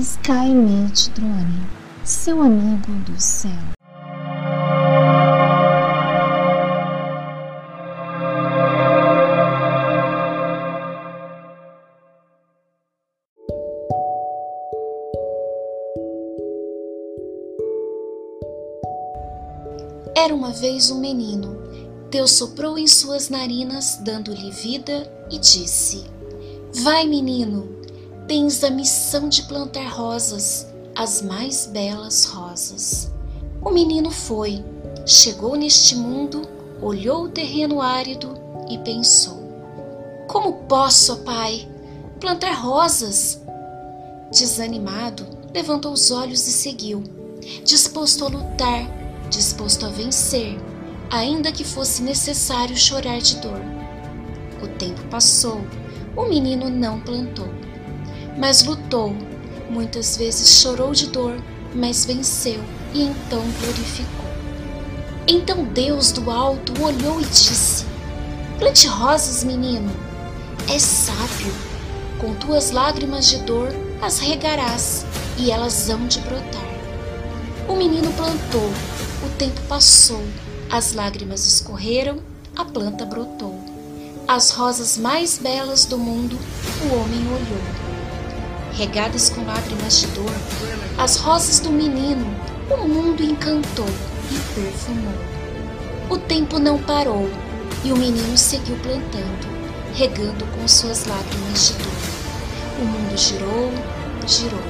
Skynet Drone, seu amigo do céu. Era uma vez um menino. Deus soprou em suas narinas, dando-lhe vida, e disse: Vai, menino, tens a missão de plantar rosas, as mais belas rosas. O menino foi, chegou neste mundo, olhou o terreno árido e pensou: Como posso, ó pai, plantar rosas? Desanimado, levantou os olhos e seguiu, disposto a lutar, disposto a vencer, ainda que fosse necessário chorar de dor. O tempo passou, o menino não plantou mas lutou. Muitas vezes chorou de dor, mas venceu e então glorificou. Então Deus do alto olhou e disse: Plante rosas, menino. És sábio. Com tuas lágrimas de dor as regarás e elas hão de brotar. O menino plantou, o tempo passou, as lágrimas escorreram, a planta brotou. As rosas mais belas do mundo o homem olhou regadas com lágrimas de dor, as rosas do menino o mundo encantou e perfumou. O tempo não parou e o menino seguiu plantando, regando com suas lágrimas de dor. O mundo girou, girou.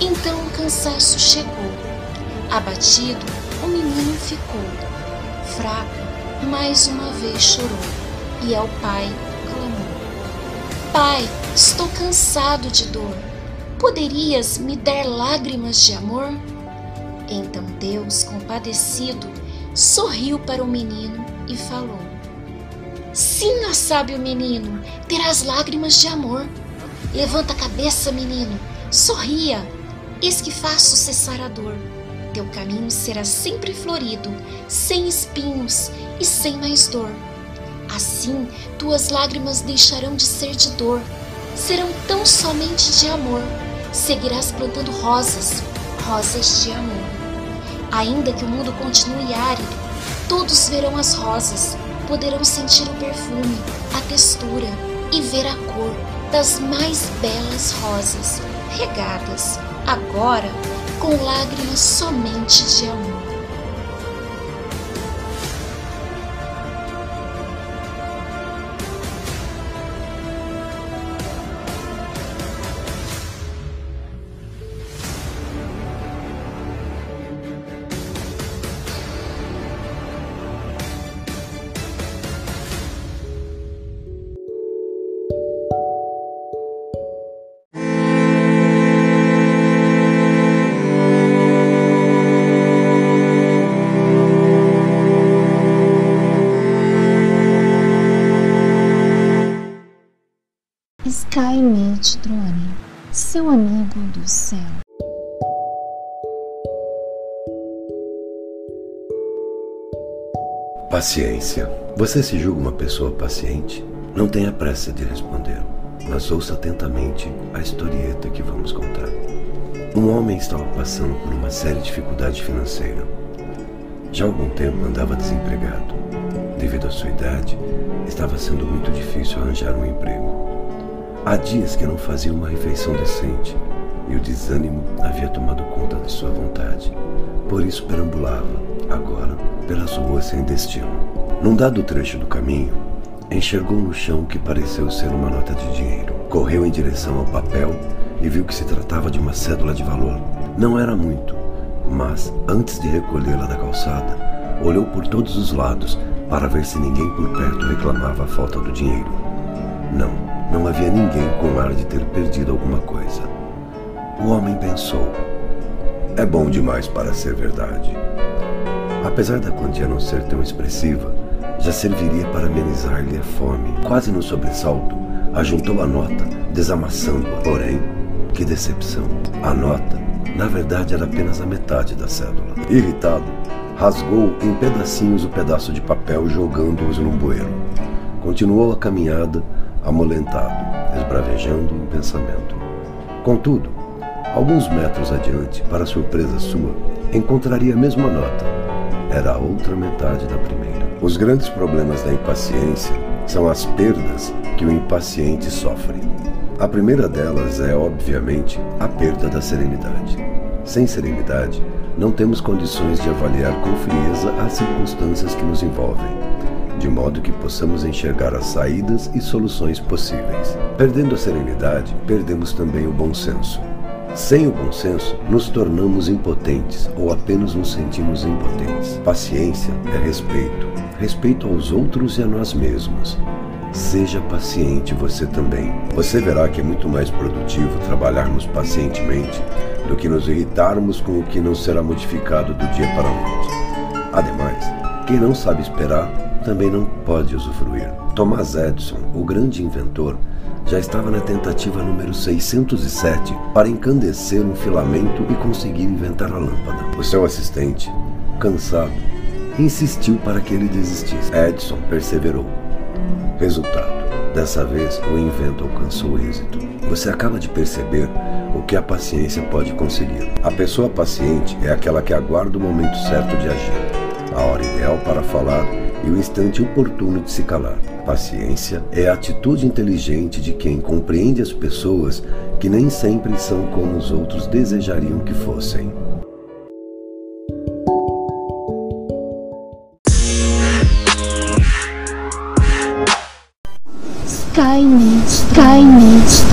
Então o cansaço chegou. Abatido, o menino ficou. Fraco, mais uma vez chorou e ao pai Pai, estou cansado de dor. Poderias me dar lágrimas de amor? Então Deus, compadecido, sorriu para o menino e falou: Sim, ó sábio menino, terás lágrimas de amor. Levanta a cabeça, menino, sorria. Eis que faço cessar a dor. Teu caminho será sempre florido, sem espinhos e sem mais dor. Assim, tuas lágrimas deixarão de ser de dor, serão tão somente de amor. Seguirás plantando rosas, rosas de amor. Ainda que o mundo continue árido, todos verão as rosas, poderão sentir o perfume, a textura e ver a cor das mais belas rosas, regadas, agora com lágrimas somente de amor. Seu amigo do céu. Paciência. Você se julga uma pessoa paciente? Não tenha pressa de responder, mas ouça atentamente a historieta que vamos contar. Um homem estava passando por uma séria dificuldade financeira. Já há algum tempo andava desempregado. Devido à sua idade, estava sendo muito difícil arranjar um emprego. Há dias que não fazia uma refeição decente e o desânimo havia tomado conta de sua vontade. Por isso perambulava, agora, pelas ruas sem destino. Num dado trecho do caminho, enxergou no chão o que pareceu ser uma nota de dinheiro. Correu em direção ao papel e viu que se tratava de uma cédula de valor. Não era muito, mas antes de recolhê-la da calçada, olhou por todos os lados para ver se ninguém por perto reclamava a falta do dinheiro. Não, não havia ninguém com ar de ter perdido alguma coisa. O homem pensou: é bom demais para ser verdade. Apesar da quantia não ser tão expressiva, já serviria para amenizar-lhe a fome. Quase no sobressalto, ajuntou a nota, desamassando-a. Porém, que decepção! A nota, na verdade, era apenas a metade da cédula. Irritado, rasgou em pedacinhos o pedaço de papel, jogando-os num bueiro. Continuou a caminhada amolentado, esbravejando um pensamento. Contudo, Alguns metros adiante, para surpresa sua, encontraria a mesma nota. Era a outra metade da primeira. Os grandes problemas da impaciência são as perdas que o impaciente sofre. A primeira delas é, obviamente, a perda da serenidade. Sem serenidade, não temos condições de avaliar com frieza as circunstâncias que nos envolvem, de modo que possamos enxergar as saídas e soluções possíveis. Perdendo a serenidade, perdemos também o bom senso. Sem o bom senso, nos tornamos impotentes ou apenas nos sentimos impotentes. Paciência é respeito, respeito aos outros e a nós mesmos. Seja paciente você também. Você verá que é muito mais produtivo trabalharmos pacientemente do que nos irritarmos com o que não será modificado do dia para a noite. Ademais, quem não sabe esperar também não pode usufruir. Thomas Edison, o grande inventor, já estava na tentativa número 607 para encandecer um filamento e conseguir inventar a lâmpada. O seu assistente, cansado, insistiu para que ele desistisse. Edison perseverou. Resultado: dessa vez o invento alcançou êxito. Você acaba de perceber o que a paciência pode conseguir. A pessoa paciente é aquela que aguarda o momento certo de agir, a hora ideal para falar e o instante oportuno de se calar. Paciência é a atitude inteligente de quem compreende as pessoas que nem sempre são como os outros desejariam que fossem. Skynet, Skynet, Skynet.